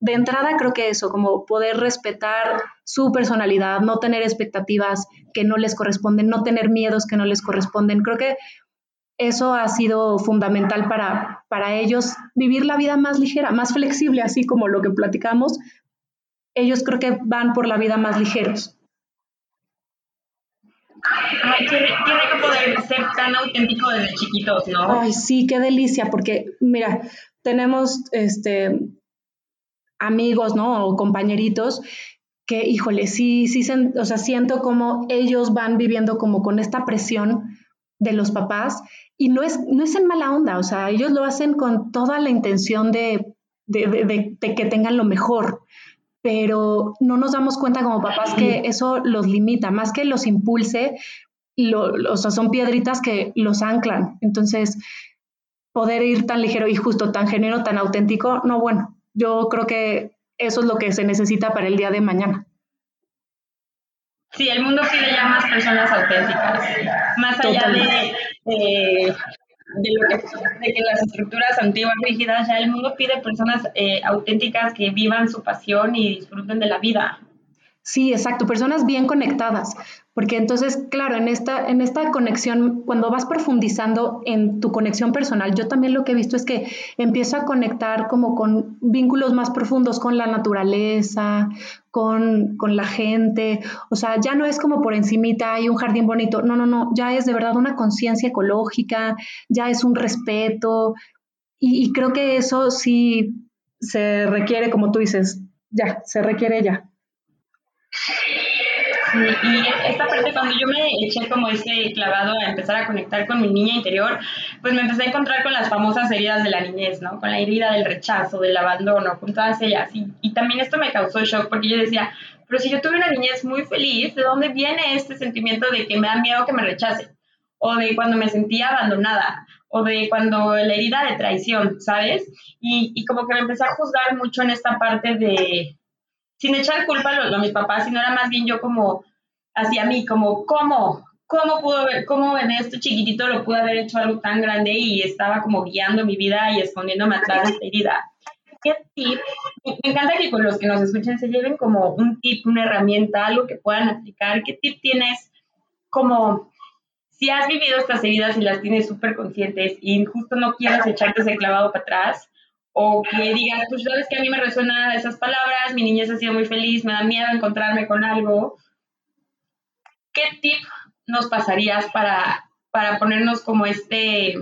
Speaker 2: de entrada creo que eso, como poder respetar su personalidad, no tener expectativas que no les corresponden, no tener miedos que no les corresponden. Creo que eso ha sido fundamental para, para ellos vivir la vida más ligera, más flexible, así como lo que platicamos. Ellos creo que van por la vida más ligeros.
Speaker 1: Ay, tiene, que poder ser tan auténtico desde chiquitos, ¿no?
Speaker 2: Ay, sí, qué delicia, porque mira, tenemos este amigos, ¿no? O compañeritos que, híjole, sí, sí, o sea, siento como ellos van viviendo como con esta presión de los papás y no es, no es en mala onda, o sea, ellos lo hacen con toda la intención de, que tengan lo mejor, pero no nos damos cuenta como papás que eso los limita, más que los impulse, o sea, son piedritas que los anclan. Entonces, poder ir tan ligero y justo, tan género, tan auténtico, no, bueno, yo creo que eso es lo que se necesita para el día de mañana.
Speaker 1: Sí, el mundo pide ya más personas auténticas, más allá de, de, que, las estructuras antiguas rígidas, ya el mundo pide personas eh, auténticas que vivan su pasión y disfruten de la vida.
Speaker 2: Sí, exacto, personas bien conectadas, porque entonces, claro, en esta, en esta conexión, cuando vas profundizando en tu conexión personal, yo también lo que he visto es que empiezo a conectar como con vínculos más profundos con la naturaleza, con, con la gente, o sea, ya no es como por encimita hay un jardín bonito, no, no, no, ya es de verdad una conciencia ecológica, ya es un respeto, y, y creo que eso sí se requiere, como tú dices, ya, se requiere ya
Speaker 1: y esta parte, cuando yo me eché como ese clavado a empezar a conectar con mi niña interior, pues me empecé a encontrar con las famosas heridas de la niñez, ¿no? Con la herida del rechazo, del abandono, con todas ellas. Y, y también esto me causó shock porque yo decía, pero si yo tuve una niñez muy feliz, ¿de dónde viene este sentimiento de que me da miedo que me rechacen? O de cuando me sentía abandonada, o de cuando la herida de traición, ¿sabes? Y, y como que me empecé a juzgar mucho en esta parte de, sin echar culpa a, mis papás, sino era más bien yo como hacia mí, como, ¿cómo? ¿Cómo pudo ver, cómo en este chiquitito lo pude haber hecho algo tan grande y estaba como guiando mi vida y escondiéndome atrás de esta herida? ¿Qué tip? Me encanta que con los que nos escuchen se lleven como un tip, una herramienta, algo que puedan aplicar. ¿Qué tip tienes como si has vivido estas heridas y las tienes súper conscientes y justo no quieres echarte ese clavado para atrás? O que digas, pues sabes que a mí me resuenan esas palabras, mi niñez ha sido muy feliz, me da miedo encontrarme con algo. ¿Qué tip nos pasarías para, para ponernos como este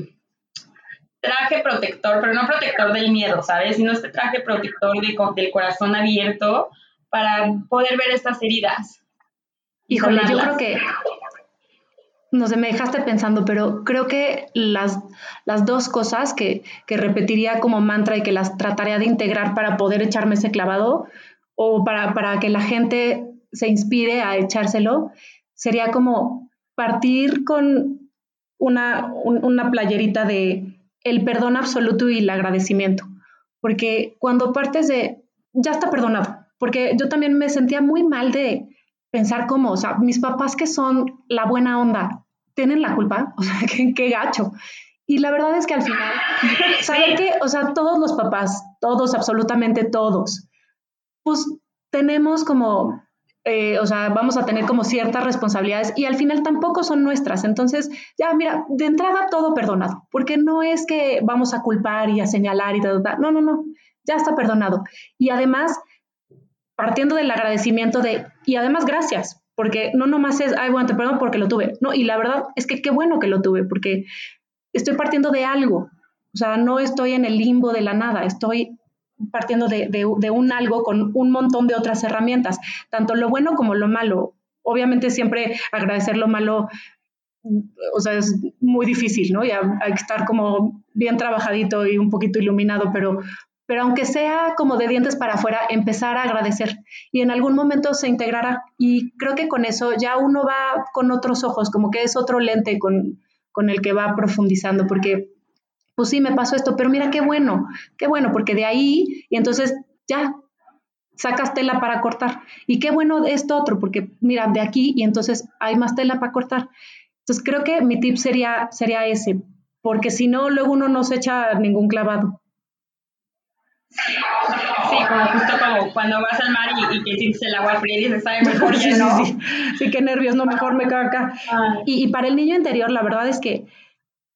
Speaker 1: traje protector, pero no protector del miedo, ¿sabes? Sino este traje protector del corazón abierto para poder ver estas heridas.
Speaker 2: Híjole, yo creo que no sé, me dejaste pensando, pero creo que las, las dos cosas que, que, repetiría como mantra y que las trataría de integrar para poder echarme ese clavado o para, para que la gente se inspire a echárselo, sería como partir con una, una playerita de el perdón absoluto y el agradecimiento. Porque cuando partes de, ya está perdonado, porque yo también me sentía muy mal de, pensar como, o sea, mis papás que son la buena onda, tienen la culpa, (laughs) o sea, qué, gacho. Y la verdad es que al final, (laughs) ¿saben qué? O sea, todos los papás, todos, absolutamente todos, pues tenemos como, eh, o sea, vamos a tener como ciertas responsabilidades y al final tampoco son nuestras. Entonces, ya, mira, de entrada todo perdonado, porque no es que vamos a culpar y a señalar y todo, no, no, no, ya está perdonado. Y además, partiendo del agradecimiento de, y además gracias, porque no nomás es, ay, bueno, te perdono porque lo tuve, no, y la verdad es que qué bueno que lo tuve, porque estoy partiendo de algo, o sea, no estoy en el limbo de la nada, estoy partiendo de, de, un algo con un montón de otras herramientas, tanto lo bueno como lo malo. Obviamente siempre agradecer lo malo o sea, es muy difícil, ¿no? Y hay que estar como bien trabajadito y un poquito iluminado, pero, pero aunque sea como de dientes para afuera, empezar a agradecer y en algún momento se integrará. Y creo que con eso ya uno va con otros ojos, como que es otro lente con, con el que va profundizando, porque pues sí, me pasó esto, pero mira qué bueno, qué bueno, porque de ahí, y entonces ya sacas tela para cortar. Y qué bueno esto otro, porque mira, de aquí y entonces hay más tela para cortar. Entonces creo que mi tip sería, sería ese, porque si no, luego uno no se echa ningún clavado.
Speaker 1: Sí, como justo como cuando vas al mar y, que sientes el agua fría y dices, sabe mejor (laughs) sí,
Speaker 2: ¿no? Sí, sí, sí, qué nervios, no, mejor me quedo acá. Y, y, para el niño interior, la verdad es que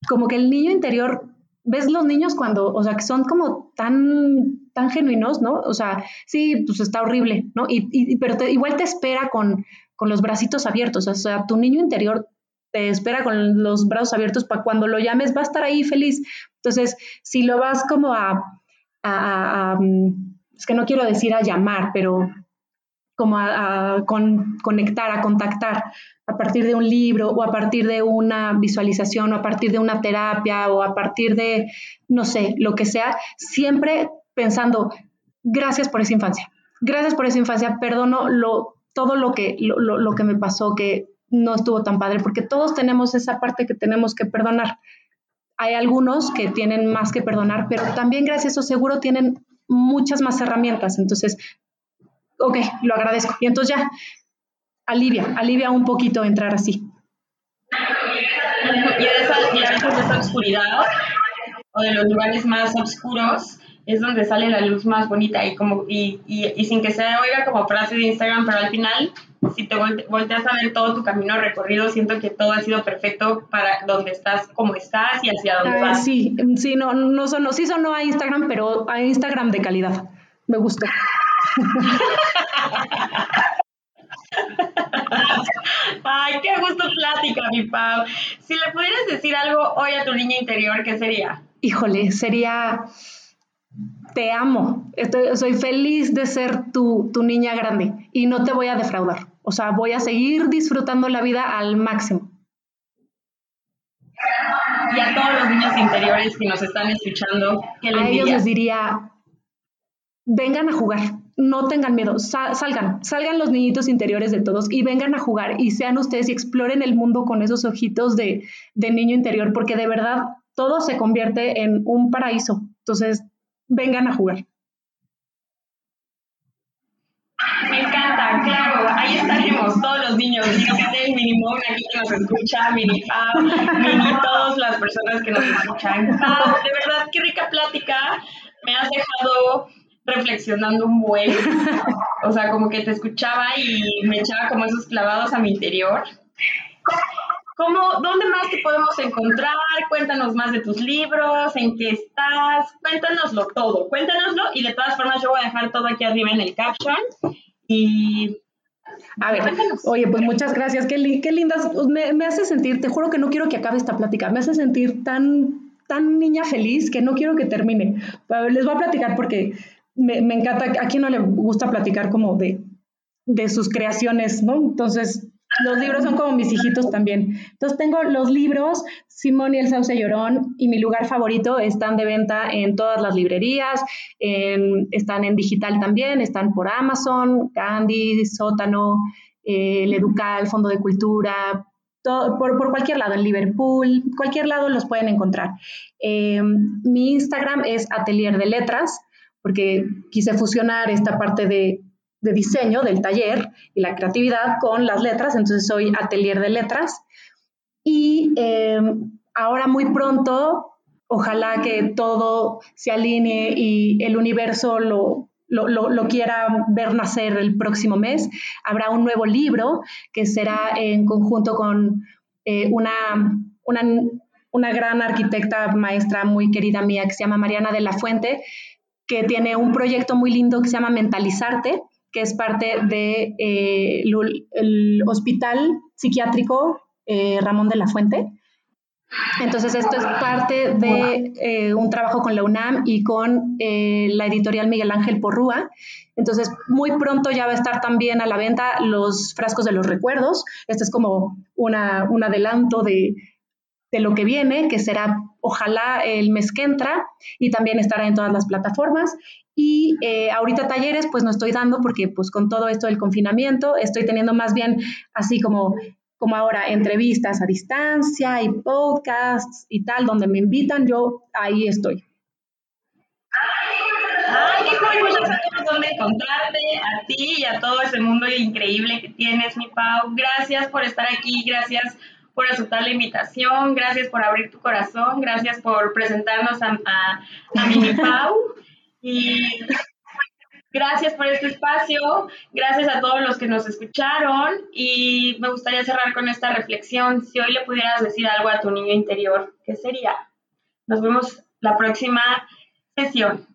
Speaker 2: como que el niño interior, ves los niños cuando, o sea, que son como tan, tan genuinos, ¿no? O sea, sí, pues está horrible, ¿no? Y, y pero igual te espera con, con los bracitos abiertos, o sea, tu niño interior te espera con los brazos abiertos para cuando lo llames, va a estar ahí feliz. Entonces, si lo vas como a a, mm, es que no quiero decir a llamar, pero como a, conectar, a contactar a partir de un libro o a partir de una visualización o a partir de una terapia o a partir de, no sé, lo que sea, siempre pensando, gracias por esa infancia, gracias por esa infancia, perdono lo, todo lo que, lo, lo que me pasó, que no estuvo tan padre, porque todos tenemos esa parte que tenemos que perdonar. Hay algunos que tienen más que perdonar, pero también gracias a eso seguro tienen muchas más herramientas. Entonces, ok, lo agradezco. Y entonces ya, alivia, alivia un poquito entrar así.
Speaker 1: Y de esa, oscuridad o de los lugares más oscuros es donde sale la luz más bonita y como y, y, y sin que se oiga como frase de Instagram, pero al final si te volteas a ver todo tu camino recorrido, siento que todo ha sido perfecto para donde estás, como estás y hacia dónde vas.
Speaker 2: Sí, sí, no, no sonó, sí sonó a Instagram, pero a Instagram de calidad. Me gustó.
Speaker 1: Ay, qué gusto plática, mi Pau. Si le pudieras decir algo hoy a tu niña interior, ¿qué sería?
Speaker 2: Híjole, sería te amo, Estoy, soy feliz de ser tu, tu, niña grande y no te voy a defraudar. O sea, voy a seguir disfrutando la vida al máximo.
Speaker 1: Y a todos los niños interiores que nos están escuchando, ¿qué les
Speaker 2: A ellos les diría, vengan a jugar, no tengan miedo, salgan, salgan los niñitos interiores de todos y vengan a jugar y sean ustedes y exploren el mundo con esos ojitos de, de niño interior, porque de verdad todo se convierte en un paraíso. Entonces, vengan a jugar.
Speaker 1: Me encanta, claro, ahí estaremos todos los niños, mini mini aquí que nos escucha, mini Pau, mini todas las personas que nos escuchan. Pau, (laughs) de verdad, qué rica plática, me has dejado reflexionando un buen, o sea, como que te escuchaba y me echaba como esos clavados a mi interior. ¿Cómo, ¿Dónde más te podemos encontrar? Cuéntanos más de tus libros, en qué estás, cuéntanoslo todo, cuéntanoslo y de todas formas yo voy a dejar todo aquí arriba en el caption y...
Speaker 2: A ver, oye, pues muchas gracias, qué, qué lindas, me, me hace sentir, te juro que no quiero que acabe esta plática, me hace sentir tan, tan niña feliz que no quiero que termine. Les voy a platicar porque me, me encanta, a quien no le gusta platicar como de, de sus creaciones, ¿no? Entonces, los libros son como mis hijitos también. Entonces tengo los libros, Simón y el Sauce Llorón y mi lugar favorito están de venta en todas las librerías, están en digital también, están por Amazon, Candy, Sótano, eh, el Educal, Fondo de Cultura, por, cualquier lado, en Liverpool, cualquier lado los pueden encontrar. Eh, mi Instagram es Atelier de Letras, porque quise fusionar esta parte de de diseño del taller y la creatividad con las letras, entonces soy atelier de letras. Y em, ahora muy pronto, ojalá que todo se alinee y el universo lo, lo, quiera ver nacer el próximo mes, habrá un nuevo libro que será en conjunto con eh, una, una, una gran arquitecta maestra muy querida mía que se llama Mariana de la Fuente, que tiene un proyecto muy lindo que se llama Mentalizarte, que es parte del de, eh, el Hospital Psiquiátrico eh, Ramón de la Fuente. Entonces, esto es parte de eh, un trabajo con la UNAM y con la editorial Miguel Ángel Porrúa. Entonces, muy pronto ya va a estar también a la venta los frascos de los recuerdos. Este es como una, un adelanto de, de lo que viene, que será ojalá el mes que entra y también estará en todas las plataformas. Y eh, ahorita talleres pues no estoy dando porque pues con todo esto del confinamiento estoy teniendo más bien así como, como ahora entrevistas a distancia y podcasts y tal, donde me invitan, yo ahí estoy.
Speaker 1: Ay, qué ya sabemos dónde encontrarte, a ti y a todo ese mundo increíble que tienes, mi Pau. Gracias por estar aquí, gracias por aceptar la invitación, gracias por abrir tu corazón, gracias por presentarnos a, a, a mi (laughs) Pau. Y gracias por este espacio, gracias a todos los que nos escucharon y me gustaría cerrar con esta reflexión. Si hoy le pudieras decir algo a tu niño interior, ¿qué sería? Nos vemos la próxima sesión.